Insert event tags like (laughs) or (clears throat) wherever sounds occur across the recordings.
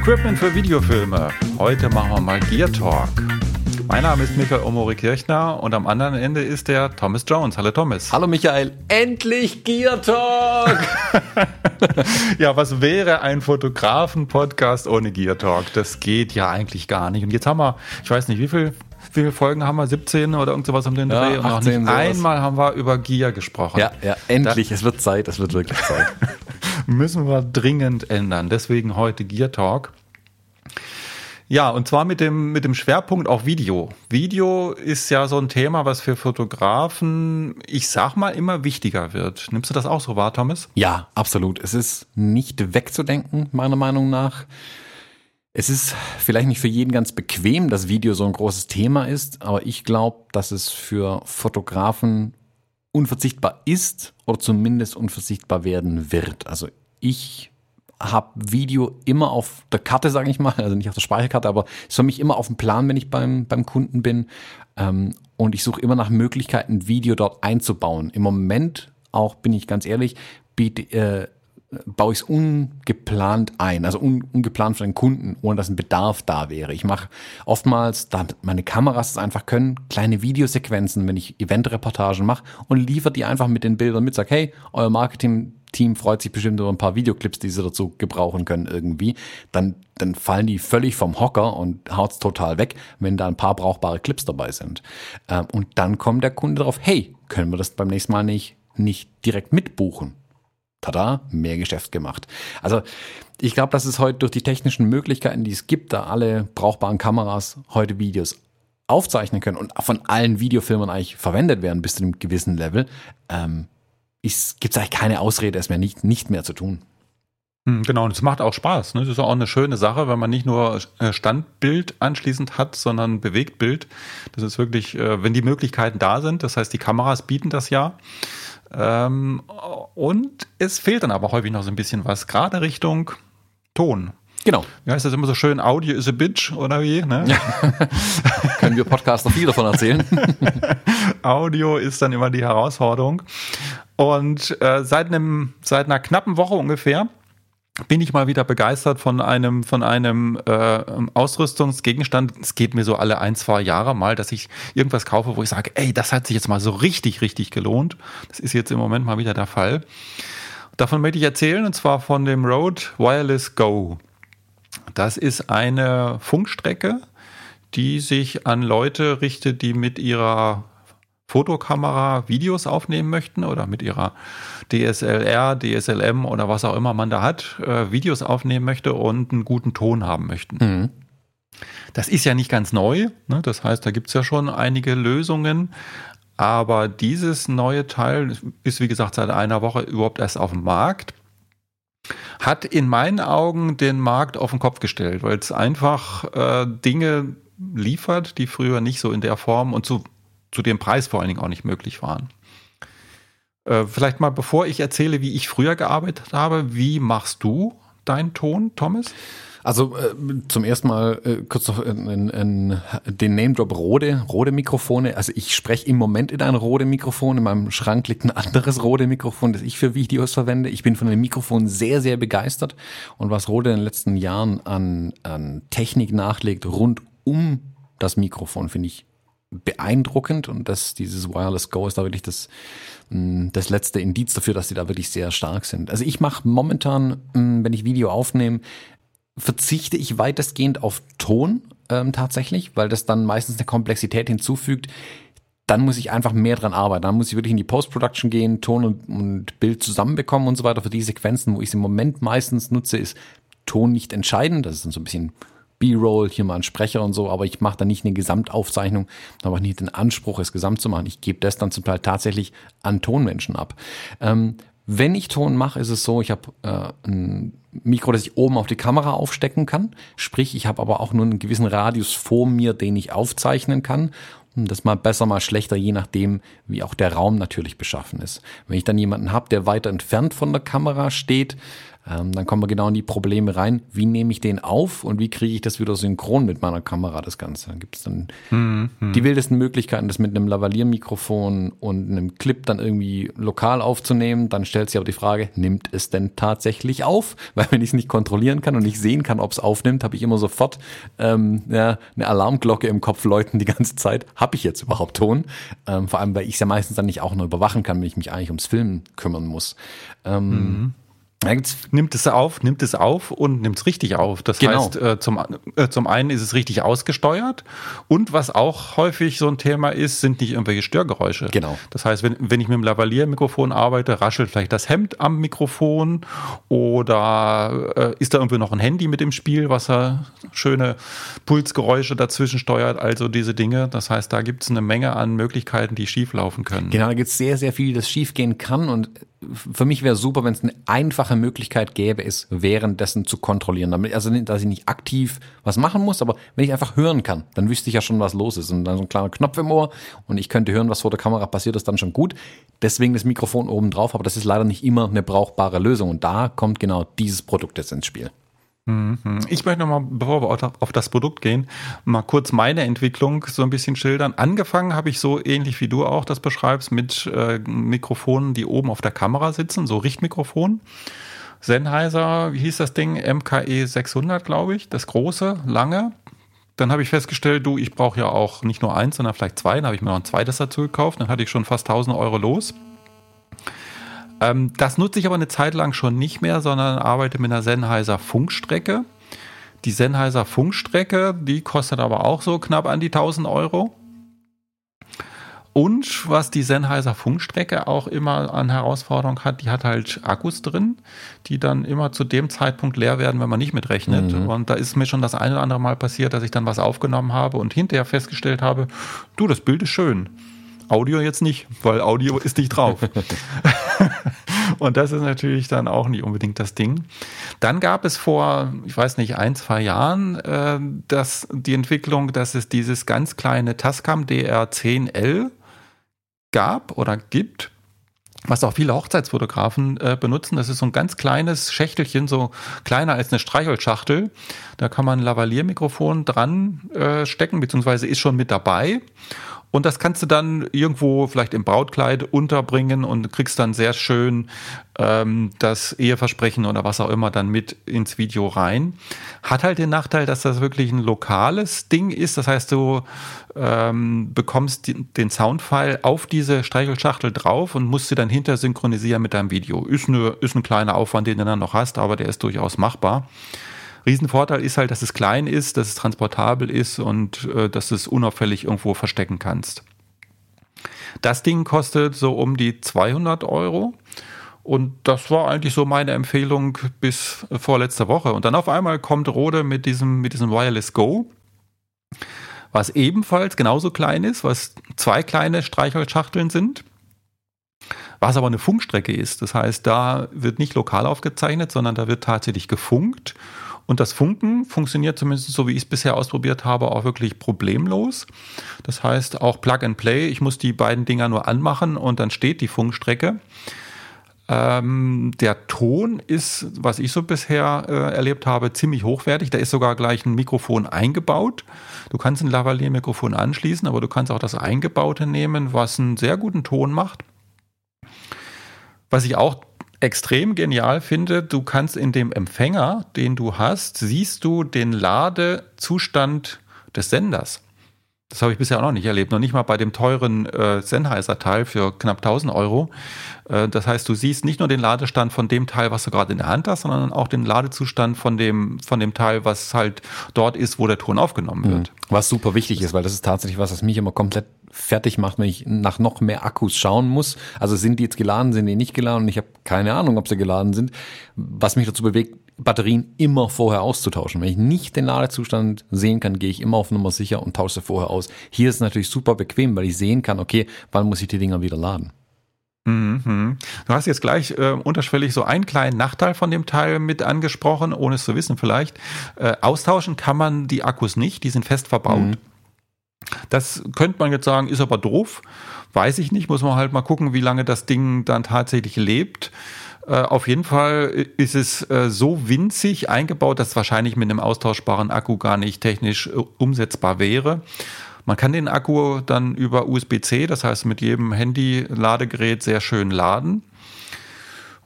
Equipment für Videofilme. Heute machen wir mal Gear Talk. Mein Name ist Michael Omori Kirchner und am anderen Ende ist der Thomas Jones. Hallo Thomas. Hallo Michael, endlich Gear Talk! (laughs) ja, was wäre ein Fotografen-Podcast ohne Gear Talk? Das geht ja eigentlich gar nicht. Und jetzt haben wir, ich weiß nicht, wie viel wie viele Folgen haben wir? 17 oder irgend sowas um den Dreh? Ja, 18, und noch nicht einmal haben wir über Gear gesprochen. Ja, ja, endlich. Da, es wird Zeit, es wird wirklich Zeit. (laughs) müssen wir dringend ändern. Deswegen heute Gear Talk. Ja, und zwar mit dem, mit dem Schwerpunkt auch Video. Video ist ja so ein Thema, was für Fotografen, ich sag mal, immer wichtiger wird. Nimmst du das auch so wahr, Thomas? Ja, absolut. Es ist nicht wegzudenken, meiner Meinung nach. Es ist vielleicht nicht für jeden ganz bequem, dass Video so ein großes Thema ist, aber ich glaube, dass es für Fotografen unverzichtbar ist oder zumindest unverzichtbar werden wird. Also ich habe Video immer auf der Karte, sage ich mal, also nicht auf der Speicherkarte, aber ist für mich immer auf dem Plan, wenn ich beim, beim Kunden bin. Ähm, und ich suche immer nach Möglichkeiten, Video dort einzubauen. Im Moment auch, bin ich ganz ehrlich, biete, äh, baue ich es ungeplant ein, also un, ungeplant für den Kunden, ohne dass ein Bedarf da wäre. Ich mache oftmals, da meine Kameras es einfach können, kleine Videosequenzen, wenn ich Eventreportagen mache und liefere die einfach mit den Bildern mit, sag, hey, euer Marketing-Team freut sich bestimmt über ein paar Videoclips, die sie dazu gebrauchen können irgendwie. Dann, dann fallen die völlig vom Hocker und haut's total weg, wenn da ein paar brauchbare Clips dabei sind. Ähm, und dann kommt der Kunde darauf, hey, können wir das beim nächsten Mal nicht, nicht direkt mitbuchen? tada, mehr Geschäft gemacht. Also ich glaube, dass es heute durch die technischen Möglichkeiten, die es gibt, da alle brauchbaren Kameras heute Videos aufzeichnen können und von allen Videofilmern eigentlich verwendet werden bis zu einem gewissen Level, ähm, gibt es eigentlich keine Ausrede, es mehr nicht, nicht mehr zu tun. Hm, genau, und es macht auch Spaß. Ne? Das ist auch eine schöne Sache, wenn man nicht nur äh, Standbild anschließend hat, sondern Bewegtbild. Das ist wirklich, äh, wenn die Möglichkeiten da sind, das heißt, die Kameras bieten das ja. Ähm, und es fehlt dann aber häufig noch so ein bisschen was, gerade Richtung Ton. Genau. Wie heißt das immer so schön? Audio is a bitch oder wie? Ne? Ja. (laughs) Können wir Podcaster viel davon erzählen? (laughs) Audio ist dann immer die Herausforderung. Und äh, seit, einem, seit einer knappen Woche ungefähr bin ich mal wieder begeistert von einem, von einem äh, Ausrüstungsgegenstand. Es geht mir so alle ein, zwei Jahre mal, dass ich irgendwas kaufe, wo ich sage, ey, das hat sich jetzt mal so richtig, richtig gelohnt. Das ist jetzt im Moment mal wieder der Fall. Davon möchte ich erzählen, und zwar von dem Rode Wireless Go. Das ist eine Funkstrecke, die sich an Leute richtet, die mit ihrer Fotokamera Videos aufnehmen möchten oder mit ihrer DSLR, DSLM oder was auch immer man da hat, äh, Videos aufnehmen möchte und einen guten Ton haben möchten. Mhm. Das ist ja nicht ganz neu, ne? das heißt, da gibt es ja schon einige Lösungen, aber dieses neue Teil ist, wie gesagt, seit einer Woche überhaupt erst auf dem Markt. Hat in meinen Augen den Markt auf den Kopf gestellt, weil es einfach äh, Dinge liefert, die früher nicht so in der Form und zu zu dem Preis vor allen Dingen auch nicht möglich waren. Äh, vielleicht mal, bevor ich erzähle, wie ich früher gearbeitet habe, wie machst du deinen Ton, Thomas? Also äh, zum ersten Mal äh, kurz noch in, in, in den Name Drop Rode, Rode Mikrofone. Also ich spreche im Moment in ein Rode Mikrofon. In meinem Schrank liegt ein anderes Rode Mikrofon, das ich für Videos verwende. Ich bin von dem Mikrofon sehr, sehr begeistert. Und was Rode in den letzten Jahren an, an Technik nachlegt rund um das Mikrofon, finde ich beeindruckend und dass dieses Wireless Go ist da wirklich das, mm, das letzte Indiz dafür, dass sie da wirklich sehr stark sind. Also ich mache momentan, mm, wenn ich Video aufnehme, verzichte ich weitestgehend auf Ton ähm, tatsächlich, weil das dann meistens eine Komplexität hinzufügt. Dann muss ich einfach mehr dran arbeiten. Dann muss ich wirklich in die Post-Production gehen, Ton und, und Bild zusammenbekommen und so weiter. Für die Sequenzen, wo ich es im Moment meistens nutze, ist Ton nicht entscheidend. Das ist dann so ein bisschen B-Roll, hier mal ein Sprecher und so, aber ich mache da nicht eine Gesamtaufzeichnung, habe auch nicht den Anspruch, es gesamt zu machen. Ich gebe das dann zum Teil tatsächlich an Tonmenschen ab. Ähm, wenn ich Ton mache, ist es so, ich habe äh, ein Mikro, das ich oben auf die Kamera aufstecken kann. Sprich, ich habe aber auch nur einen gewissen Radius vor mir, den ich aufzeichnen kann. Und das mal besser, mal schlechter, je nachdem, wie auch der Raum natürlich beschaffen ist. Wenn ich dann jemanden habe, der weiter entfernt von der Kamera steht, Ähm, dann kommen wir genau in die Probleme rein. Wie nehme ich den auf und wie kriege ich das wieder synchron mit meiner Kamera, das Ganze? Dann gibt es dann mhm. die wildesten Möglichkeiten, das mit einem Lavalier-Mikrofon und einem Clip dann irgendwie lokal aufzunehmen. Dann stellt sich aber die Frage, nimmt es denn tatsächlich auf? (laughs) Weil wenn ich es nicht kontrollieren kann und nicht sehen kann, ob es aufnimmt, habe ich immer sofort ähm, ja, eine Alarmglocke im Kopf läuten die ganze Zeit. Habe ich jetzt überhaupt Ton? Ähm, vor allem, weil ich es ja meistens dann nicht auch nur überwachen kann, wenn ich mich eigentlich ums Filmen kümmern muss. Ähm, mhm nimmt es auf, nimmt es auf und nimmt es richtig auf. Das genau. heißt, äh, zum, äh, zum einen ist es richtig ausgesteuert und was auch häufig so ein Thema ist, sind nicht irgendwelche Störgeräusche. Genau. Das heißt, wenn, wenn ich mit dem Lavalier-Mikrofon arbeite, raschelt vielleicht das Hemd am Mikrofon oder äh, ist da irgendwie noch ein Handy mit im Spiel, was da schöne Pulsgeräusche dazwischen steuert, also diese Dinge. Das heißt, da gibt es eine Menge an Möglichkeiten, die schief laufen können. Genau, da gibt es sehr, sehr viel, das schief gehen kann und für mich wäre super, wenn es eine einfache Möglichkeit gäbe, es währenddessen zu kontrollieren. Damit, also, dass ich nicht aktiv was machen muss, aber wenn ich einfach hören kann, dann wüsste ich ja schon, was los ist. Und dann so ein kleiner Knopf im Ohr und ich könnte hören, was vor der Kamera passiert, ist dann schon gut. Deswegen das Mikrofon oben drauf, aber das ist leider nicht immer eine brauchbare Lösung. Und da kommt genau dieses Produkt jetzt ins Spiel. Mhm. Ich möchte nochmal, bevor wir auf das Produkt gehen, mal kurz meine Entwicklung so ein bisschen schildern. Angefangen habe ich so ähnlich wie du auch das beschreibst mit äh, Mikrofonen, die oben auf der Kamera sitzen, so Richtmikrofon. Sennheiser, wie hieß das Ding? MKE 600, glaube ich, das große, lange. Dann habe ich festgestellt, du, ich brauche ja auch nicht nur eins, sondern vielleicht zwei. Dann habe ich mir noch ein zweites dazu gekauft. Dann hatte ich schon fast 1000 Euro los. Ähm, das nutze ich aber eine Zeit lang schon nicht mehr, sondern arbeite mit einer Sennheiser Funkstrecke. Die Sennheiser Funkstrecke, die kostet aber auch so knapp an die 1000 Euro. Und was die Sennheiser Funkstrecke auch immer an Herausforderung hat, die hat halt Akkus drin, die dann immer zu dem Zeitpunkt leer werden, wenn man nicht mitrechnet. Mhm. Und da ist mir schon das eine oder andere Mal passiert, dass ich dann was aufgenommen habe und hinterher festgestellt habe, du, das Bild ist schön. Audio jetzt nicht, weil Audio ist nicht drauf. (laughs) und das ist natürlich dann auch nicht unbedingt das Ding. Dann gab es vor, ich weiß nicht, ein, zwei Jahren äh, das, die Entwicklung, dass es dieses ganz kleine Tascam DR10L gab oder gibt was auch viele Hochzeitsfotografen äh, benutzen. Das ist so ein ganz kleines Schächtelchen, so kleiner als eine Streichholzschachtel. Da kann man ein Lavalier-Mikrofon dran äh, stecken, beziehungsweise ist schon mit dabei. Und das kannst du dann irgendwo vielleicht im Brautkleid unterbringen und kriegst dann sehr schön ähm, das Eheversprechen oder was auch immer dann mit ins Video rein. Hat halt den Nachteil, dass das wirklich ein lokales Ding ist. Das heißt, du ähm, bekommst die, den Soundfile auf diese Streichelschachtel drauf und musst sie dann hinter synchronisieren mit deinem Video. Ist, eine, ist ein kleiner Aufwand, den du dann noch hast, aber der ist durchaus machbar. Riesenvorteil ist halt, dass es klein ist, dass es transportabel ist und äh, dass du es unauffällig irgendwo verstecken kannst. Das Ding kostet so um die 200 Euro. Und das war eigentlich so meine Empfehlung bis vorletzte Woche. Und dann auf einmal kommt Rode mit diesem, mit diesem Wireless Go, was ebenfalls genauso klein ist, was zwei kleine Streichholzschachteln sind, was aber eine Funkstrecke ist. Das heißt, da wird nicht lokal aufgezeichnet, sondern da wird tatsächlich gefunkt. Und das Funken funktioniert zumindest so, wie ich es bisher ausprobiert habe, auch wirklich problemlos. Das heißt auch Plug and Play. Ich muss die beiden Dinger nur anmachen und dann steht die Funkstrecke. Ähm, der Ton ist, was ich so bisher äh, erlebt habe, ziemlich hochwertig. Da ist sogar gleich ein Mikrofon eingebaut. Du kannst ein Lavalier-Mikrofon anschließen, aber du kannst auch das eingebaute nehmen, was einen sehr guten Ton macht. Was ich auch extrem genial finde, du kannst in dem Empfänger, den du hast, siehst du den Ladezustand des Senders. Das habe ich bisher auch noch nicht erlebt, noch nicht mal bei dem teuren äh, Sennheiser-Teil für knapp 1000 Euro. Äh, das heißt, du siehst nicht nur den Ladestand von dem Teil, was du gerade in der Hand hast, sondern auch den Ladezustand von dem, von dem Teil, was halt dort ist, wo der Ton aufgenommen wird. Mhm. Was super wichtig ist, weil das ist tatsächlich was, was mich immer komplett fertig macht, wenn ich nach noch mehr Akkus schauen muss. Also sind die jetzt geladen, sind die nicht geladen? Und ich habe keine Ahnung, ob sie geladen sind. Was mich dazu bewegt, Batterien immer vorher auszutauschen. Wenn ich nicht den Ladezustand sehen kann, gehe ich immer auf Nummer sicher und tausche vorher aus. Hier ist es natürlich super bequem, weil ich sehen kann, okay, wann muss ich die Dinger wieder laden. Mhm. Du hast jetzt gleich äh, unterschwellig so einen kleinen Nachteil von dem Teil mit angesprochen, ohne es zu wissen vielleicht. Äh, austauschen kann man die Akkus nicht, die sind fest verbaut. Mhm. Das könnte man jetzt sagen, ist aber doof. Weiß ich nicht, muss man halt mal gucken, wie lange das Ding dann tatsächlich lebt. Äh, auf jeden Fall ist es äh, so winzig eingebaut, dass es wahrscheinlich mit einem austauschbaren Akku gar nicht technisch äh, umsetzbar wäre. Man kann den Akku dann über USB-C, das heißt mit jedem Handy-Ladegerät sehr schön laden.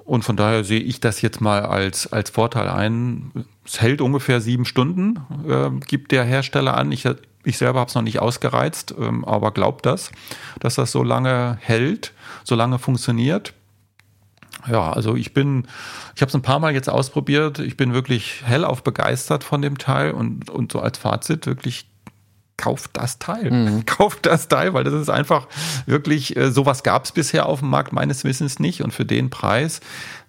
Und von daher sehe ich das jetzt mal als, als Vorteil ein. Es hält ungefähr sieben Stunden, äh, gibt der Hersteller an. Ich, ich selber habe es noch nicht ausgereizt, ähm, aber glaubt das, dass das so lange hält, so lange funktioniert. Ja, also ich bin, ich habe es ein paar Mal jetzt ausprobiert. Ich bin wirklich hellauf begeistert von dem Teil und, und so als Fazit wirklich kauft das Teil. Mhm. (laughs) Kauft das Teil, weil das ist einfach wirklich, äh, sowas gab es bisher auf dem Markt meines Wissens nicht. Und für den Preis,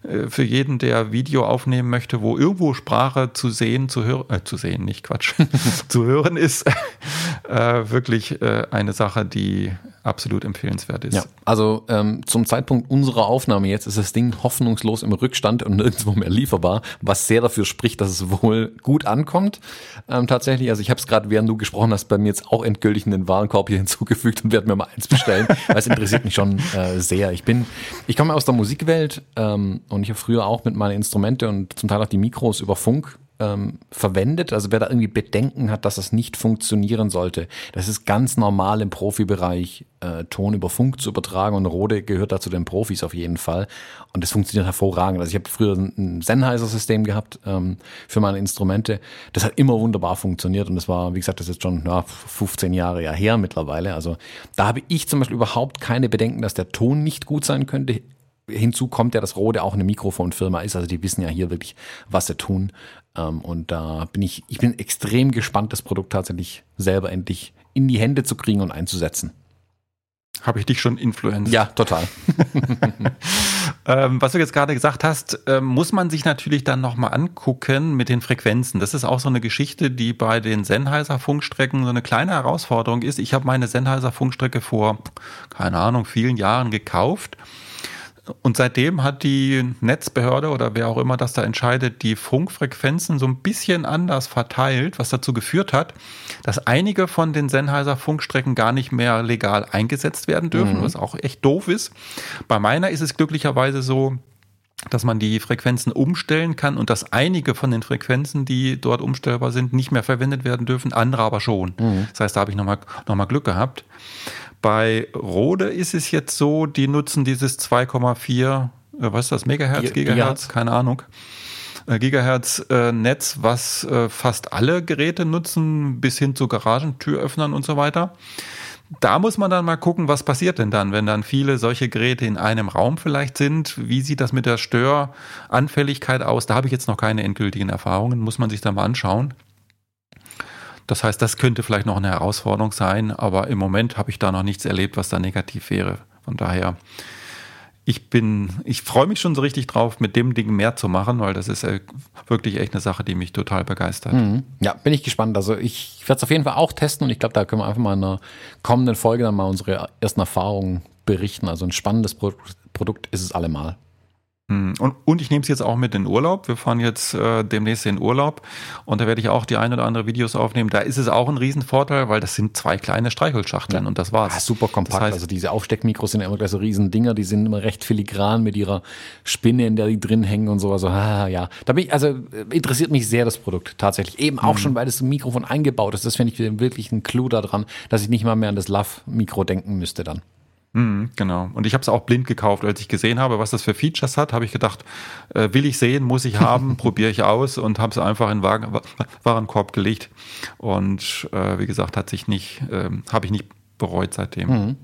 äh, für jeden, der Video aufnehmen möchte, wo irgendwo Sprache zu sehen, zu hören, äh, zu sehen, nicht Quatsch, (laughs) zu hören ist, (laughs) äh, wirklich äh, eine Sache, die absolut empfehlenswert ist. Ja, also ähm, zum Zeitpunkt unserer Aufnahme jetzt ist das Ding hoffnungslos im Rückstand und (laughs) nirgendwo mehr lieferbar, was sehr dafür spricht, dass es wohl gut ankommt. Ähm, tatsächlich, also ich habe es gerade, während du gesprochen hast, bei mir jetzt auch endgültig in den Warenkorb hier (laughs) hinzugefügt und werde mir mal eins bestellen, weil es interessiert mich schon äh, sehr. Ich bin, ich komme aus der Musikwelt ähm, und ich habe früher auch mit meinen Instrumente und zum Teil auch die Mikros über Funk ähm, verwendet. Also wer da irgendwie Bedenken hat, dass das nicht funktionieren sollte, das ist ganz normal im Profibereich, äh, Ton über Funk zu übertragen und Rode gehört da zu den Profis auf jeden Fall. Und das funktioniert hervorragend. Also ich habe früher ein Sennheiser-System gehabt ähm, für meine Instrumente. Das hat immer wunderbar funktioniert und das war, wie gesagt, das ist schon ja, 15 Jahre ja her mittlerweile. Also da habe ich zum Beispiel überhaupt keine Bedenken, dass der Ton nicht gut sein könnte. Hinzu kommt ja, dass Rode auch eine Mikrofonfirma ist, also die wissen ja hier wirklich, was sie tun. Ähm, und da bin ich, ich bin extrem gespannt, das Produkt tatsächlich selber endlich in die Hände zu kriegen und einzusetzen. Habe ich dich schon influenzt? Ja, total. (laughs) ähm, was du jetzt gerade gesagt hast, äh, muss man sich natürlich dann nochmal angucken mit den Frequenzen. Das ist auch so eine Geschichte, die bei den Sennheiser Funkstrecken so eine kleine Herausforderung ist. Ich habe meine Sennheiser Funkstrecke vor, keine Ahnung, vielen Jahren gekauft und seitdem hat die Netzbehörde oder wer auch immer das da entscheidet, die Funkfrequenzen so ein bisschen anders verteilt, was dazu geführt hat, dass einige von den Sennheiser Funkstrecken gar nicht mehr legal eingesetzt werden dürfen, mhm. was auch echt doof ist. Bei meiner ist es glücklicherweise so, dass man die Frequenzen umstellen kann und dass einige von den Frequenzen, die dort umstellbar sind, nicht mehr verwendet werden dürfen, andere aber schon. Mhm. Das heißt, da habe ich nochmal noch mal Glück gehabt. Bei Rode ist es jetzt so, die nutzen dieses 2,4, äh, was ist das, Megahertz, Gigahertz, keine Ahnung. Äh, Gigahertz äh, was fast alle Geräte nutzen, bis hin zu Garagentüröffnern und so weiter. Da muss man dann mal gucken, was passiert denn dann, wenn dann viele solche Geräte in einem Raum vielleicht sind. Wie sieht das mit der Störanfälligkeit aus? Da habe ich jetzt noch keine endgültigen Erfahrungen, muss man sich da mal anschauen. Das heißt, das könnte vielleicht noch eine Herausforderung sein, aber im Moment habe ich da noch nichts erlebt, was da negativ wäre. Von daher, ich bin, ich freue mich schon so richtig drauf, mit dem Ding mehr zu machen, weil das ist äh, wirklich echt eine Sache, die mich total begeistert. Mhm. Ja, bin ich gespannt. Also ich werde es auf jeden Fall auch testen und ich glaube, da können wir einfach mal in einer kommenden Folge dann mal unsere ersten Erfahrungen berichten. Also ein spannendes Produkt ist es allemal. Hm. Und, und ich nehme es jetzt auch mit in Urlaub. Wir fahren jetzt äh, demnächst in Urlaub und da werde ich auch die ein oder andere Videos aufnehmen. Da ist es auch ein Riesenvorteil, weil das sind zwei kleine Streichholzschachteln ja. und das war's. Ah, super kompakt. Das heißt, also diese Aufsteckmikros sind ja immer gleich so riesen Dinger, die sind immer recht filigran mit ihrer Spinne, in der die drin hängen und so. Also ah, ja, da bin ich, also äh, interessiert mich sehr das Produkt tatsächlich. Eben auch mhm. schon, weil das Mikrofon eingebaut ist. Das finde ich wirklich ein Clou daran, dass ich nicht mal mehr an das Love-Mikro denken müsste dann. Mhm, genau. Und ich habe es auch blind gekauft. Als ich gesehen habe, was das für Features hat, habe ich gedacht, äh, will ich sehen, muss ich haben, (laughs) probiere ich aus und habe es einfach in den Warenkorb gelegt. Und äh, wie gesagt, hat sich nicht, äh, habe ich nicht bereut seitdem. Mhm.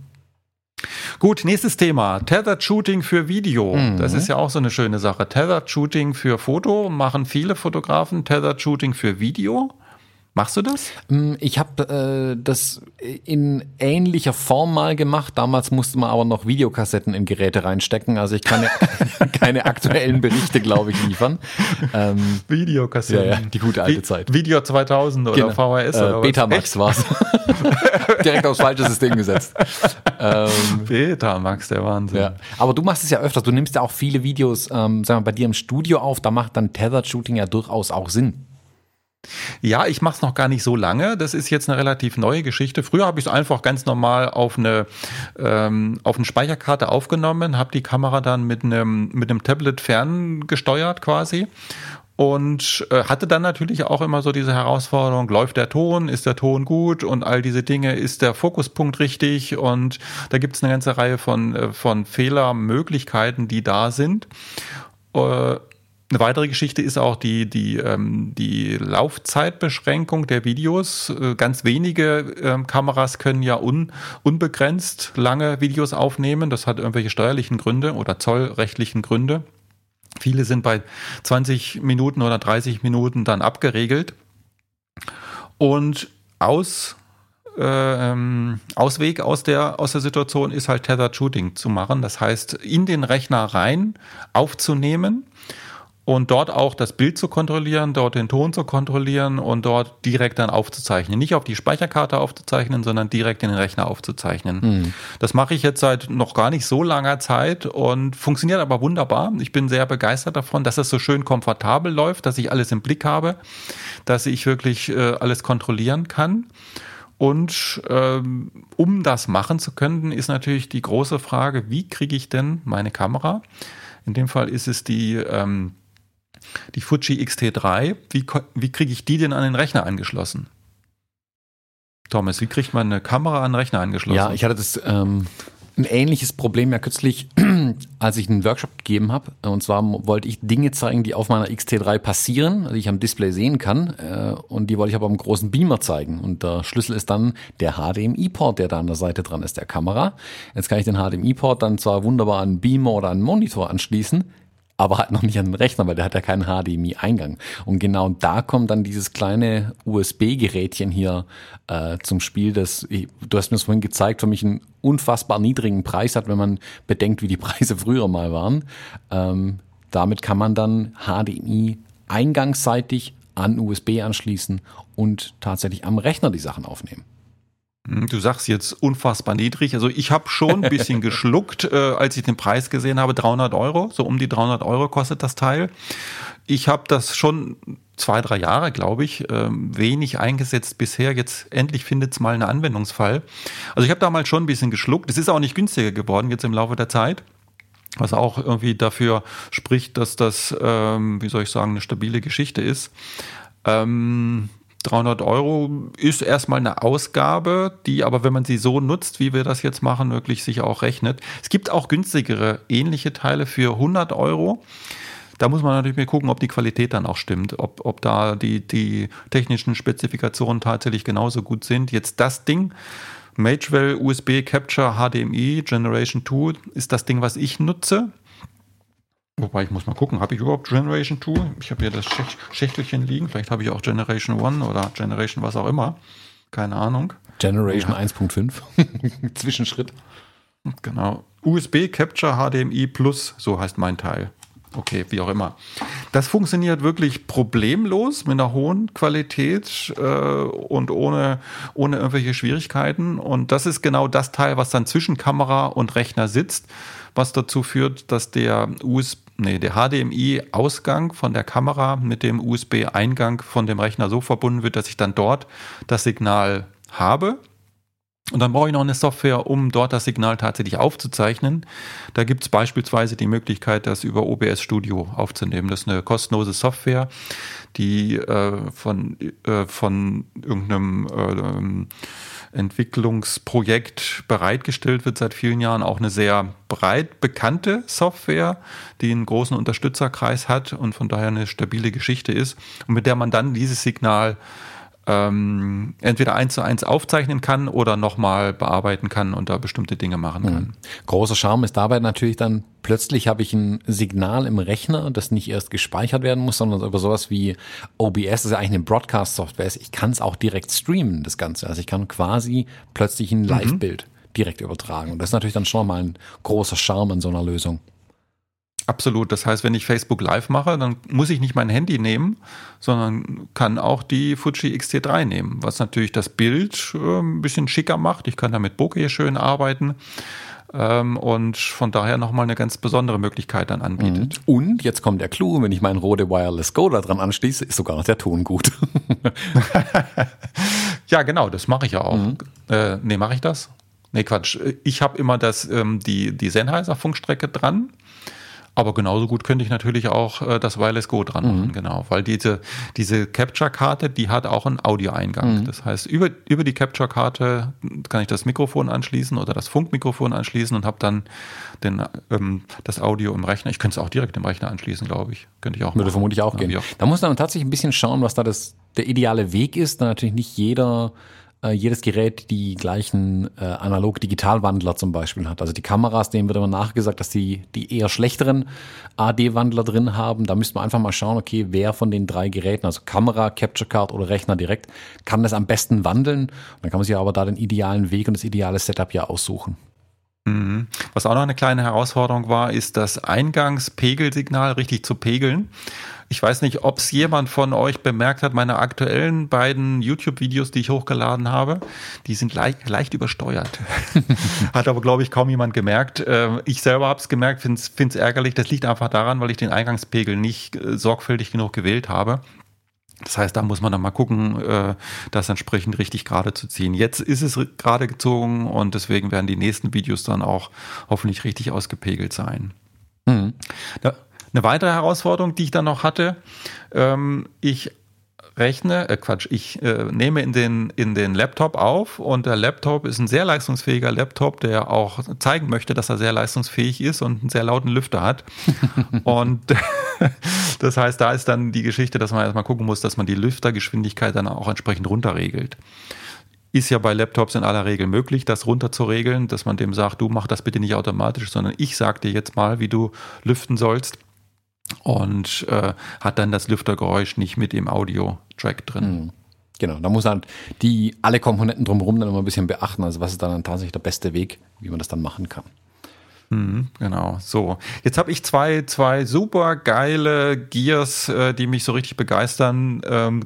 Gut, nächstes Thema. Tethered Shooting für Video. Mhm. Das ist ja auch so eine schöne Sache. Tethered Shooting für Foto machen viele Fotografen. Tethered Shooting für Video. Machst du das? Mm, ich habe äh, das in ähnlicher Form mal gemacht. Damals musste man aber noch Videokassetten in Geräte reinstecken. Also ich kann ja (laughs) keine aktuellen Berichte, glaube ich, liefern. Ähm, Videokassetten. Ja, ja, die gute alte Zeit. Video 2000 oder genau. VHS äh, oder Betamax war's. (laughs) Direkt aufs falsche System gesetzt. Ähm, Betamax, der Wahnsinn. Ja. Aber du machst es ja öfters. Du nimmst ja auch viele Videos, ähm, sagen wir, bei dir im Studio auf. Da macht dann Tethered Shooting ja durchaus auch Sinn. Ja, ich mache es noch gar nicht so lange. Das ist jetzt eine relativ neue Geschichte. Früher habe ich es einfach ganz normal auf eine, ähm, auf eine Speicherkarte aufgenommen, habe die Kamera dann mit einem, mit einem Tablet ferngesteuert quasi und äh, hatte dann natürlich auch immer so diese Herausforderung, läuft der Ton, ist der Ton gut und all diese Dinge, ist der Fokuspunkt richtig und da gibt es eine ganze Reihe von, äh, von Fehlermöglichkeiten, die da sind. Äh, eine weitere Geschichte ist auch die, die, ähm, die Laufzeitbeschränkung der Videos. Äh, ganz wenige ähm, Kameras können ja un, unbegrenzt lange Videos aufnehmen. Das hat irgendwelche steuerlichen Gründe oder zollrechtlichen Gründe. Viele sind bei 20 Minuten oder 30 Minuten dann abgeregelt. Und aus ähm, Ausweg aus der, aus der Situation ist halt Tethered Shooting zu machen. Das heißt, in den Rechner rein aufzunehmen und dort auch das Bild zu kontrollieren, dort den Ton zu kontrollieren und dort direkt dann aufzuzeichnen. Nicht auf die Speicherkarte aufzuzeichnen, sondern direkt in den Rechner aufzuzeichnen. Mhm. Das mache ich jetzt seit noch gar nicht so langer Zeit und funktioniert aber wunderbar. Ich bin sehr begeistert davon, dass es so schön komfortabel läuft, dass ich alles im Blick habe, dass ich wirklich äh, alles kontrollieren kann. Und ähm, um das machen zu können, ist natürlich die große Frage, wie kriege ich denn meine Kamera? In dem Fall ist es die ähm, die Fuji X-T3, wie, wie kriege ich die denn an den Rechner angeschlossen? Thomas, wie kriegt man eine Kamera an den Rechner angeschlossen? Ja, ich hatte das ähm, ein ähnliches Problem ja kürzlich, (clears throat) als ich einen Workshop gegeben habe. Und zwar wollte ich Dinge zeigen, die auf meiner XT3 passieren, die ich am Display sehen kann. Äh, und die wollte ich aber am großen Beamer zeigen. Und der Schlüssel ist dann der HDMI-Port, der da an der Seite dran ist, der Kamera. Jetzt kann ich den HDMI-Port dann zwar wunderbar an einen Beamer oder an einen Monitor anschließen, aber halt noch nicht an den Rechner, weil der hat ja keinen HDMI-Eingang. Und genau da kommt dann dieses kleine USB-Gerätchen hier äh, zum Spiel, das, du hast mir das vorhin gezeigt, für mich einen unfassbar niedrigen Preis hat, wenn man bedenkt, wie die (laughs) Preise früher mal waren. Ähm, damit kann man dann HDMI eingangsseitig an USB anschließen und tatsächlich am Rechner die Sachen aufnehmen. Hm, du sagst jetzt unfassbar niedrig. Also ich habe schon ein bisschen (laughs) geschluckt, äh, als ich den Preis gesehen habe. 300 Euro, so um die 300 Euro kostet das Teil. Ich habe das schon zwei, drei Jahre, glaube ich, äh, wenig eingesetzt bisher. Jetzt endlich findet es mal einen Anwendungsfall. Also ich habe damals schon ein bisschen geschluckt. Es ist auch nicht günstiger geworden jetzt im Laufe der Zeit. Was auch irgendwie dafür spricht, dass das, ähm, wie soll ich sagen, eine stabile Geschichte ist. Ähm, 300 Euro ist erstmal eine Ausgabe, die aber, wenn man sie so nutzt, wie wir das jetzt machen, wirklich sich auch rechnet. Es gibt auch günstigere ähnliche Teile für 100 Euro. Da muss man natürlich mal gucken, ob die Qualität dann auch stimmt, ob, ob da die, die technischen Spezifikationen tatsächlich genauso gut sind. Jetzt das Ding, Magewell USB Capture HDMI Generation 2 ist das Ding, was ich nutze. Wobei ich muss mal gucken, habe ich überhaupt Generation 2? Ich habe hier das Schächtelchen liegen. Vielleicht habe ich auch Generation 1 oder Generation was auch immer. Keine Ahnung. Generation ja. 1.5. (laughs) Zwischenschritt. Genau. USB Capture HDMI Plus, so heißt mein Teil. Okay, wie auch immer. Das funktioniert wirklich problemlos mit einer hohen Qualität äh, und ohne, ohne irgendwelche Schwierigkeiten. Und das ist genau das Teil, was dann zwischen Kamera und Rechner sitzt, was dazu führt, dass der USB nee, der HDMI-Ausgang von der Kamera mit dem USB-Eingang von dem Rechner so verbunden wird, dass ich dann dort das Signal habe. Und dann brauche ich noch eine Software, um dort das Signal tatsächlich aufzuzeichnen. Da gibt es beispielsweise die Möglichkeit, das über OBS Studio aufzunehmen. Das ist eine kostenlose Software, die äh, von, äh, von irgendeinem äh, Entwicklungsprojekt bereitgestellt wird seit vielen Jahren. Auch eine sehr breit bekannte Software, die einen großen Unterstützerkreis hat und von daher eine stabile Geschichte ist und mit der man dann dieses Signal ähm, entweder eins zu eins aufzeichnen kann oder nochmal bearbeiten kann und da bestimmte Dinge machen kann. Mhm. Großer Charme ist dabei natürlich dann, plötzlich habe ich ein Signal im Rechner, das nicht erst gespeichert werden muss, sondern über sowas wie OBS, das ist ja eigentlich eine Broadcast-Software, ich kann es auch direkt streamen, das Ganze. Also ich kann quasi plötzlich ein mhm. Live-Bild mhm. direkt übertragen. Und das ist natürlich dann schon mal ein großer Charme an so einer Lösung. Absolut. Das heißt, wenn ich Facebook Live mache, dann muss ich nicht mein Handy nehmen, sondern kann auch die Fuji X-T3 nehmen, was natürlich das Bild äh, ein bisschen schicker macht. Ich kann damit Bokeh schön arbeiten ähm, und von daher nochmal eine ganz besondere Möglichkeit dann anbietet. Mhm. Und jetzt kommt der Clou, wenn ich meinen Rode Wireless Go da dran anschließe, ist sogar noch der Ton gut. (laughs) (laughs) ja, genau, das mache ich ja auch. Mhm. Äh, nee, mache ich das? Nee, Quatsch. Ich habe immer das, ähm, die, die Sennheiser Funkstrecke dran aber genauso gut könnte ich natürlich auch äh, das Wireless Go dran machen, mhm. genau. Weil diese, diese Capture-Karte, die hat auch einen Audioeingang. Mhm. Das heißt, über, über die Capture-Karte kann ich das Mikrofon anschließen oder das Funkmikrofon anschließen und habe dann den, ähm, das Audio im Rechner. Ich könnte es auch direkt im Rechner anschließen, glaube ich. Könnte ich auch. Würde vermutlich auch gehen. Auch. Da muss man tatsächlich ein bisschen schauen, was da das, der ideale Weg ist. Da natürlich nicht jeder äh, jedes Gerät die gleichen äh, Analog-Digital-Wandler zum Beispiel hat. Also die Kameras, denen wird immer nachgesagt, dass die die eher schlechteren AD-Wandler drin haben. Da müsste man einfach mal schauen, okay, wer von den drei Geräten, also Kamera, Capture Card oder Rechner direkt, kann das am besten wandeln. Und dann kann man sich aber da den idealen Weg und das ideale Setup ja aussuchen. Mhm. Was auch noch eine kleine Herausforderung war, ist das Eingangspegelsignal richtig zu pegeln. Ich weiß nicht, ob es jemand von euch bemerkt hat, meine aktuellen beiden YouTube-Videos, die ich hochgeladen habe, die sind leicht, leicht übersteuert. (laughs) hat aber, glaube ich, kaum jemand gemerkt. Ähm, ich selber habe es gemerkt, finde es ärgerlich. Das liegt einfach daran, weil ich den Eingangspegel nicht äh, sorgfältig genug gewählt habe. Das heißt, da muss man dann mal gucken, äh, das entsprechend richtig gerade zu ziehen. Jetzt ist es gerade gezogen und deswegen werden die nächsten Videos dann auch hoffentlich richtig ausgepegelt sein. Mhm. Eine weitere Herausforderung, die ich dann noch hatte, ähm, ich rechne, äh Quatsch, ich äh, nehme in den, in den Laptop auf und der Laptop ist ein sehr leistungsfähiger Laptop, der auch zeigen möchte, dass er sehr leistungsfähig ist und einen sehr lauten Lüfter hat. (laughs) und (laughs) das heißt, da ist dann die Geschichte, dass man erstmal gucken muss, dass man die Lüftergeschwindigkeit dann auch entsprechend runterregelt. Ist ja bei Laptops in aller Regel möglich, das runterzuregeln, dass man dem sagt, du mach das bitte nicht automatisch, sondern ich sag dir jetzt mal, wie du lüften sollst und äh, hat dann das Lüftergeräusch nicht mit im Audio-Track drin. Mhm. Genau, da muss man die alle Komponenten drumherum dann immer ein bisschen beachten. Also was ist dann tatsächlich der beste Weg, wie man das dann machen kann. Mhm, genau, so. Jetzt habe ich zwei, zwei super geile Gears, äh, die mich so richtig begeistern, ähm,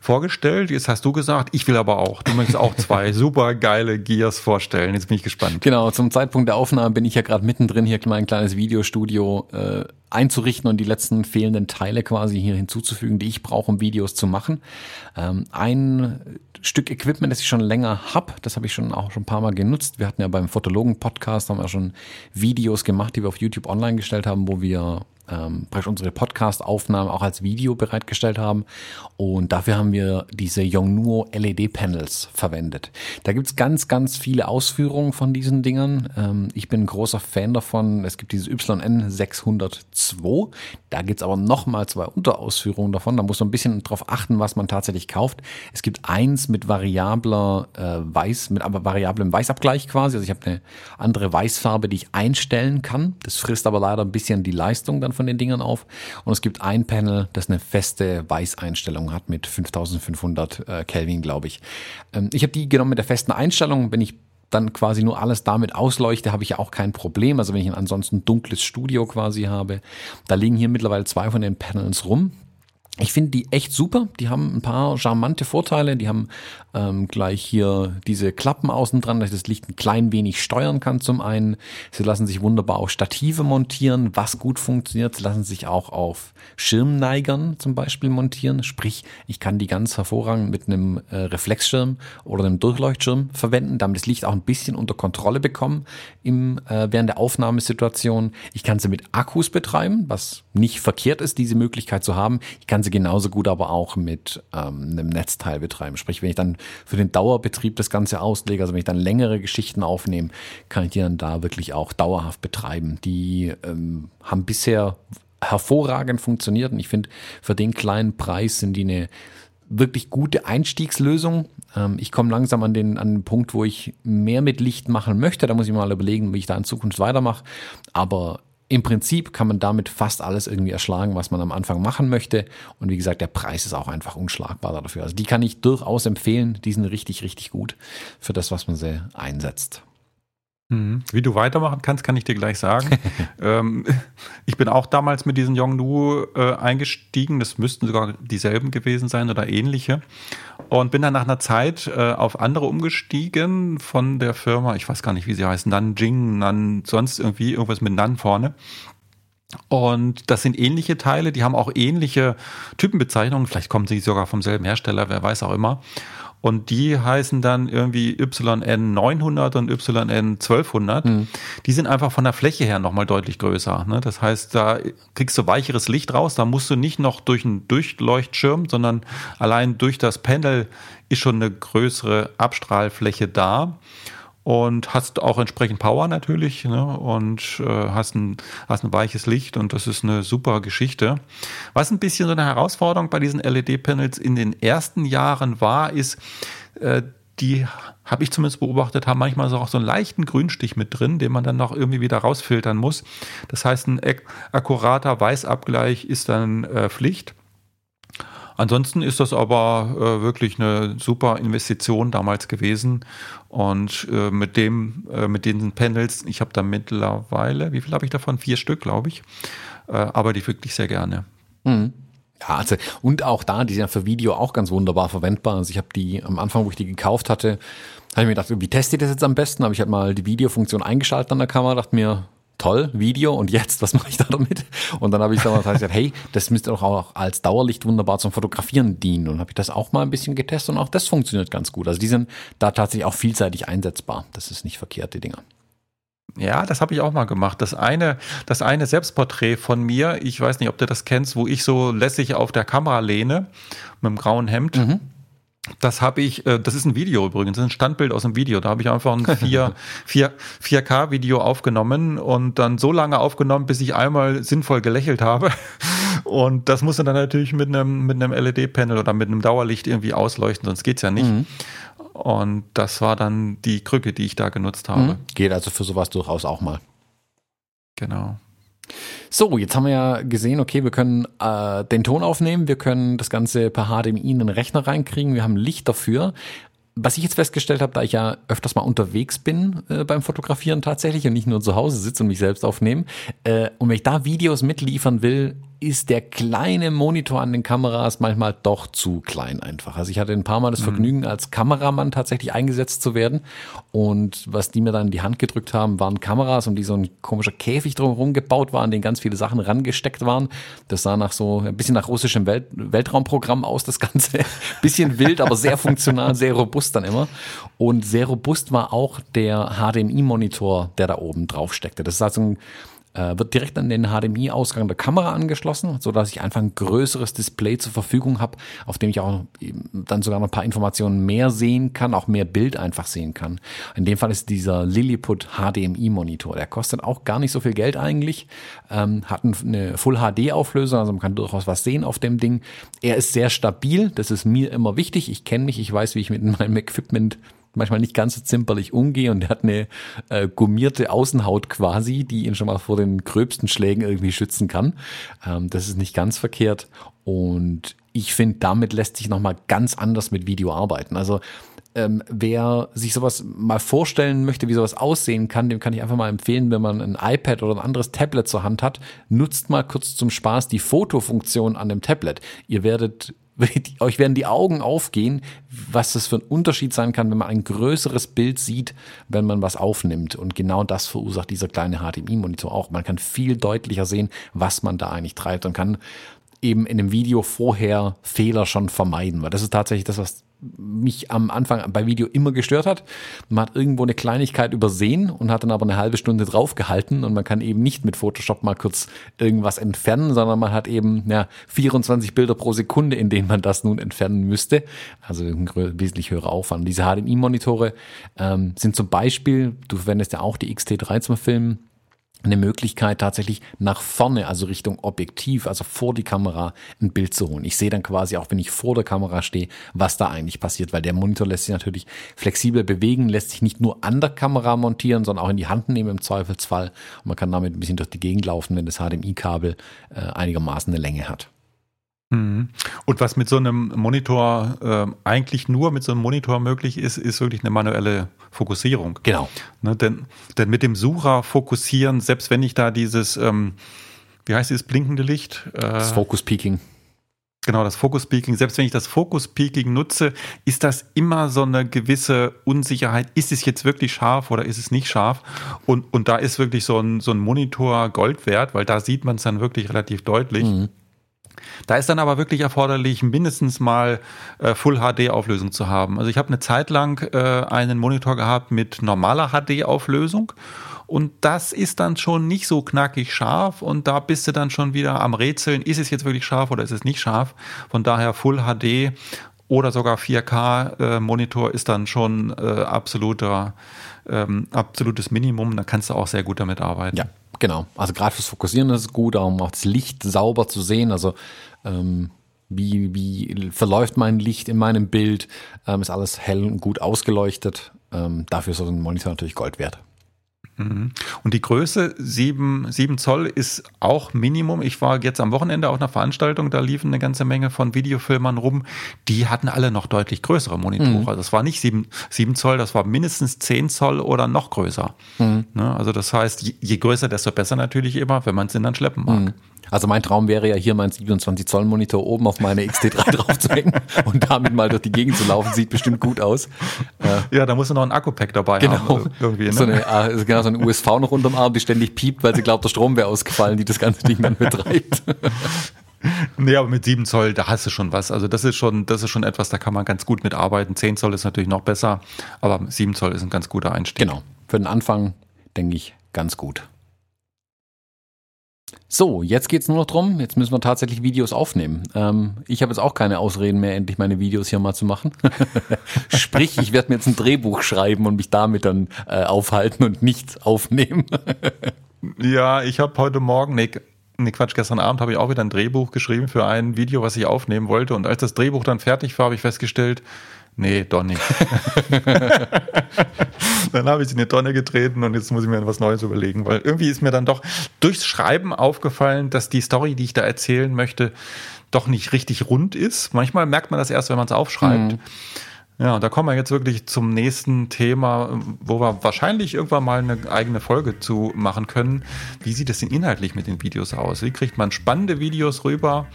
vorgestellt. Jetzt hast du gesagt, ich will aber auch. Du möchtest auch zwei (laughs) super geile Gears vorstellen. Jetzt bin ich gespannt. Genau, zum Zeitpunkt der Aufnahme bin ich ja gerade mittendrin, hier mein kleines Videostudio äh, einzurichten und die letzten fehlenden Teile quasi hier hinzuzufügen, die ich brauche, um Videos zu machen. Ähm, ein Stück Equipment, das ich schon länger habe. Das habe ich schon auch schon ein paar Mal genutzt. Wir hatten ja beim Fotologen-Podcast, haben wir schon Videos gemacht, die wir auf YouTube online gestellt haben, wo wir ähm, praktisch unsere Podcast-Aufnahmen auch als Video bereitgestellt haben. Und dafür haben wir diese Yongnuo LED-Panels verwendet. Da gibt's ganz, ganz viele Ausführungen von diesen Dingern. Ähm, ich bin ein großer Fan davon. Es gibt dieses YN 602. Da gibt's aber nochmal zwei Unterausführungen davon. Da muss man ein bisschen drauf achten, was man tatsächlich kauft. Es gibt eins mit variabler äh, Weiß, mit aber variablem Weißabgleich quasi. Also ich habe eine andere Weißfarbe, die ich einstellen kann. Das frisst aber leider ein bisschen die Leistung dann von den Dingern auf. Und es gibt ein Panel, das eine feste Weißeinstellung hat mit 5500 äh, Kelvin, glaube ich. Ähm, ich habe die genommen mit der festen Einstellung, wenn ich dann quasi nur alles damit ausleuchte, habe ich ja auch kein Problem. Also wenn ich ein ansonsten dunkles Studio quasi habe, da liegen hier mittlerweile zwei von den Panels rum. Ich finde die echt super. Die haben ein paar charmante Vorteile. Die haben ähm, gleich hier diese Klappen außen dran, dass ich das Licht ein klein wenig steuern kann zum einen. Sie lassen sich wunderbar auf Stative montieren, was gut funktioniert. Sie lassen sich auch auf Schirmneigern zum Beispiel montieren. Sprich, ich kann die ganz hervorragend mit einem äh, Reflexschirm oder einem Durchleuchtschirm verwenden, damit das Licht auch ein bisschen unter Kontrolle bekommen im, äh, während der Aufnahmesituation. Ich kann sie mit Akkus betreiben, was nicht verkehrt ist, diese Möglichkeit zu haben. Ich kann sie genauso gut aber auch mit ähm, einem Netzteil betreiben. Sprich, wenn ich dann für den Dauerbetrieb das Ganze auslege. Also wenn ich dann längere Geschichten aufnehme, kann ich die dann da wirklich auch dauerhaft betreiben. Die ähm, haben bisher hervorragend funktioniert und ich finde, für den kleinen Preis sind die eine wirklich gute Einstiegslösung. Ähm, ich komme langsam an den, an den Punkt, wo ich mehr mit Licht machen möchte. Da muss ich mal überlegen, wie ich da in Zukunft weitermache. Aber im Prinzip kann man damit fast alles irgendwie erschlagen, was man am Anfang machen möchte. Und wie gesagt, der Preis ist auch einfach unschlagbar dafür. Also die kann ich durchaus empfehlen. Die sind richtig, richtig gut für das, was man sie einsetzt. Mhm. Wie du weitermachen kannst, kann ich dir gleich sagen. (laughs) ähm, Ich bin auch damals mit diesen Yongnu äh, eingestiegen. Das müssten sogar dieselben gewesen sein oder ähnliche. Und bin dann nach einer Zeit äh, auf andere umgestiegen von der Firma, ich weiß gar nicht, wie sie heißen, Nanjing, Nan, sonst irgendwie irgendwas mit Nan vorne. Und das sind ähnliche Teile, die haben auch ähnliche Typenbezeichnungen. Vielleicht kommen sie sogar vom selben Hersteller, wer weiß auch immer. Und die heißen dann irgendwie YN 900 und YN 1200. Mhm. Die sind einfach von der Fläche her nochmal deutlich größer. Ne? Das heißt, da kriegst du weicheres Licht raus. Da musst du nicht noch durch einen Durchleuchtschirm, sondern allein durch das Panel ist schon eine größere Abstrahlfläche da und hast auch entsprechend Power natürlich ne? und äh, hast, ein, hast ein weiches Licht und das ist eine super Geschichte. Was ein bisschen so eine Herausforderung bei diesen LED-Panels in den ersten Jahren war, ist, äh, die habe ich zumindest beobachtet, haben manchmal so auch so einen leichten Grünstich mit drin, den man dann noch irgendwie wieder rausfiltern muss. Das heißt, ein akkurater Weißabgleich ist dann äh, Pflicht. Ansonsten ist das aber äh, wirklich eine super Investition damals gewesen. Und äh, mit dem, äh, mit diesen Panels, ich habe da mittlerweile, wie viel habe ich davon? Vier Stück, glaube ich. Äh, aber die wirklich sehr gerne. Mhm. Ja, also, und auch da, die sind ja für Video auch ganz wunderbar verwendbar. Also ich habe die am Anfang, wo ich die gekauft hatte, habe ich mir gedacht, wie teste ich das jetzt am besten? Habe ich halt mal die Videofunktion eingeschaltet an der Kamera, dachte mir, toll, Video und jetzt, was mache ich da damit? Und dann habe ich damals gesagt, hey, das müsste doch auch als Dauerlicht wunderbar zum Fotografieren dienen. Und habe ich das auch mal ein bisschen getestet und auch das funktioniert ganz gut. Also die sind da tatsächlich auch vielseitig einsetzbar. Das ist nicht verkehrt, die Dinger. Ja, das habe ich auch mal gemacht. Das eine, das eine Selbstporträt von mir, ich weiß nicht, ob du das kennst, wo ich so lässig auf der Kamera lehne mit dem grauen Hemd. Mhm. Das habe ich, äh, das ist ein Video übrigens, das ist ein Standbild aus einem Video. Da habe ich einfach ein 4, 4, 4K-Video aufgenommen und dann so lange aufgenommen, bis ich einmal sinnvoll gelächelt habe. (laughs) Und das musste dann natürlich mit einem, mit einem LED-Panel oder mit einem Dauerlicht irgendwie ausleuchten, sonst geht's ja nicht. Mhm. Und das war dann die Krücke, die ich da genutzt habe. Mhm. Geht also für sowas durchaus auch mal. Genau. So, jetzt haben wir ja gesehen, okay, wir können äh, den Ton aufnehmen, wir können das Ganze per HDMI in den Rechner reinkriegen, wir haben Licht dafür. Was ich jetzt festgestellt habe, da ich ja öfters mal unterwegs bin äh, beim Fotografieren tatsächlich und nicht nur zu Hause sitze und mich selbst aufnehme, äh, und wenn ich da Videos mitliefern will, ist der kleine Monitor an den Kameras manchmal doch zu klein einfach. Also ich hatte ein paar Mal das mhm. Vergnügen, als Kameramann tatsächlich eingesetzt zu werden. Und was die mir dann in die Hand gedrückt haben, waren Kameras, um die so ein komischer Käfig drumherum gebaut war, an den ganz viele Sachen rangesteckt waren. Das sah nach so ein bisschen nach russischem Welt Weltraumprogramm aus, das Ganze. (laughs) bisschen wild, aber sehr funktional, sehr robust dann immer. Und sehr robust war auch der HDMI-Monitor, der da oben drauf steckte. Das ist also ein äh, wird direkt an den HDMI-Ausgang der Kamera angeschlossen, so dass ich einfach ein größeres Display zur Verfügung habe, auf dem ich auch dann sogar noch ein paar Informationen mehr sehen kann, auch mehr Bild einfach sehen kann. In dem Fall ist dieser Lilliput HDMI-Monitor. Der kostet auch gar nicht so viel Geld eigentlich, ähm, hat eine Full HD-Auflösung, also man kann durchaus was sehen auf dem Ding. Er ist sehr stabil, das ist mir immer wichtig. Ich kenne mich, ich weiß, wie ich mit (laughs) meinem Equipment manchmal nicht ganz so zimperlich umgehe und er hat eine äh, gummierte Außenhaut quasi, die ihn schon mal vor den gröbsten Schlägen irgendwie schützen kann. Ähm, das ist nicht ganz verkehrt und ich finde, damit lässt sich nochmal ganz anders mit Video arbeiten. Also ähm, wer sich sowas mal vorstellen möchte, wie sowas aussehen kann, dem kann ich einfach mal empfehlen, wenn man ein iPad oder ein anderes Tablet zur Hand hat, nutzt mal kurz zum Spaß die Fotofunktion an dem Tablet. Ihr werdet euch werden die Augen aufgehen, was das für ein Unterschied sein kann, wenn man ein größeres Bild sieht, wenn man was aufnimmt. Und genau das verursacht dieser kleine HDMI-Monitor auch. Man kann viel deutlicher sehen, was man da eigentlich treibt und kann eben in dem Video vorher Fehler schon vermeiden. Weil das ist tatsächlich das, was mich am Anfang bei Video immer gestört hat. Man hat irgendwo eine Kleinigkeit übersehen und hat dann aber eine halbe Stunde draufgehalten und man kann eben nicht mit Photoshop mal kurz irgendwas entfernen, sondern man hat eben ja, 24 Bilder pro Sekunde, in denen man das nun entfernen müsste. Also ein wesentlich höherer Aufwand. Diese HDMI-Monitore ähm, sind zum Beispiel, du verwendest ja auch die XT3 zum Filmen, eine Möglichkeit tatsächlich nach vorne, also Richtung Objektiv, also vor die Kamera ein Bild zu holen. Ich sehe dann quasi auch, wenn ich vor der Kamera stehe, was da eigentlich passiert, weil der Monitor lässt sich natürlich flexibel bewegen, lässt sich nicht nur an der Kamera montieren, sondern auch in die Hand nehmen im Zweifelsfall. Und man kann damit ein bisschen durch die Gegend laufen, wenn das HDMI-Kabel äh, einigermaßen eine Länge hat. Mhm. Und was mit so einem Monitor äh, eigentlich nur mit so einem Monitor möglich ist, ist wirklich eine manuelle Fokussierung. Genau. Ne, denn, denn mit dem Sucher fokussieren, selbst wenn ich da dieses, ähm, wie heißt dieses blinkende Licht? Äh, das Focus Peaking. Genau, das Focus Peaking. Selbst wenn ich das Focus Peaking nutze, ist das immer so eine gewisse Unsicherheit. Ist es jetzt wirklich scharf oder ist es nicht scharf? Und, und da ist wirklich so ein, so ein Monitor Gold wert, weil da sieht man es dann wirklich relativ deutlich. Mhm. Da ist dann aber wirklich erforderlich, mindestens mal äh, Full HD Auflösung zu haben. Also ich habe eine Zeit lang äh, einen Monitor gehabt mit normaler HD Auflösung und das ist dann schon nicht so knackig scharf und da bist du dann schon wieder am Rätseln, ist es jetzt wirklich scharf oder ist es nicht scharf. Von daher Full HD oder sogar 4K äh, Monitor ist dann schon äh, absoluter, ähm, absolutes Minimum. Da kannst du auch sehr gut damit arbeiten. Ja, genau. Also gerade fürs Fokussieren ist es gut, auch das Licht sauber zu sehen. Also ähm, wie, wie verläuft mein Licht in meinem Bild? Ähm, ist alles hell und gut ausgeleuchtet. Ähm, dafür ist so ein Monitor natürlich Gold wert. Mhm. Und die Größe 7, 7 Zoll ist auch Minimum. Ich war jetzt am Wochenende auf einer Veranstaltung, da liefen eine ganze Menge von Videofilmern rum. Die hatten alle noch deutlich größere Monitore. Mhm. Also es war nicht 7, 7 Zoll, das war mindestens 10 Zoll oder noch größer. Mhm. Ne, also das heißt, je, je, größer, desto besser natürlich immer, wenn man es dann schleppen mag. Mhm. Also mein Traum wäre ja hier mein 27 Zoll Monitor oben auf meine XT3 (laughs) draufzuhängen und damit mal durch die Gegend zu laufen. Sieht bestimmt gut aus. Äh, ja, da muss du noch ein Akku-Pack dabei genau. haben. Irgendwie, ne? so eine, äh, genau, so eine USV noch unterm Arm, die ständig piept, weil sie glaubt, der Strom wäre ausgefallen, die das ganze Ding dann betreibt. (laughs) Nee, aber mit 7 Zoll, da hast du schon was. Also das ist schon, das ist schon etwas, da kann man ganz gut mitarbeiten. 10 Zoll ist natürlich noch besser, aber 7 Zoll ist ein ganz guter Einstieg. Genau. Für den Anfang denke ich ganz gut. So, jetzt geht's nur noch drum. Jetzt müssen wir tatsächlich Videos aufnehmen. Ähm, ich habe jetzt auch keine Ausreden mehr, endlich meine Videos hier mal zu machen. (laughs) Sprich, ich werde mir jetzt ein Drehbuch schreiben und mich damit dann äh, aufhalten und nichts aufnehmen. (laughs) ja, ich habe heute Morgen, nee, nee, Quatsch, gestern Abend habe ich auch wieder ein Drehbuch geschrieben für ein Video, was ich aufnehmen wollte. Und als das Drehbuch dann fertig war, habe ich festgestellt, nee, doch nicht. (laughs) dann habe ich in die Tonne getreten und jetzt muss ich mir was Neues überlegen, weil irgendwie ist mir dann doch durchs Schreiben aufgefallen, dass die Story, die ich da erzählen möchte, doch nicht richtig rund ist. Manchmal merkt man das erst, wenn man es aufschreibt. Mhm. Ja, da kommen wir jetzt wirklich zum nächsten Thema, wo wir wahrscheinlich irgendwann mal eine eigene Folge zu machen können. Wie sieht es denn inhaltlich mit den Videos aus? Wie kriegt man spannende Videos rüber?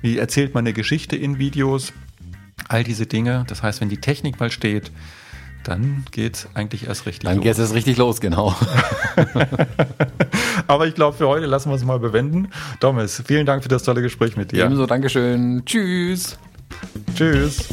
Wie erzählt man eine Geschichte in Videos? All diese Dinge. Das heißt, wenn die Technik mal steht, dann geht es eigentlich erst richtig Dann geht es richtig los, genau. (laughs) Aber ich glaube, für heute lassen wir es mal bewenden. Thomas, vielen Dank für das tolle Gespräch mit dir. Ebenso, Dankeschön. Tschüss. Tschüss.